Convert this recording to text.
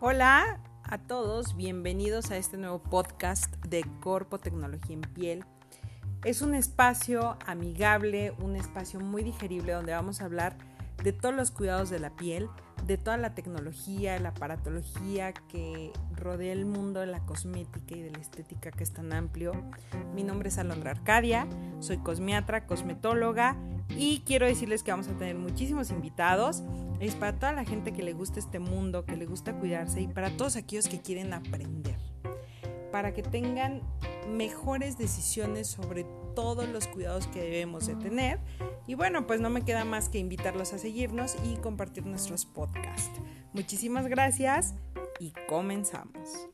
Hola a todos, bienvenidos a este nuevo podcast de Corpo Tecnología en Piel. Es un espacio amigable, un espacio muy digerible donde vamos a hablar de todos los cuidados de la piel, de toda la tecnología, la aparatología que rodea el mundo de la cosmética y de la estética que es tan amplio. Mi nombre es Alondra Arcadia, soy cosmiatra, cosmetóloga y quiero decirles que vamos a tener muchísimos invitados. Es para toda la gente que le gusta este mundo, que le gusta cuidarse y para todos aquellos que quieren aprender. Para que tengan mejores decisiones sobre todos los cuidados que debemos de tener. Y bueno, pues no me queda más que invitarlos a seguirnos y compartir nuestros podcasts. Muchísimas gracias y comenzamos.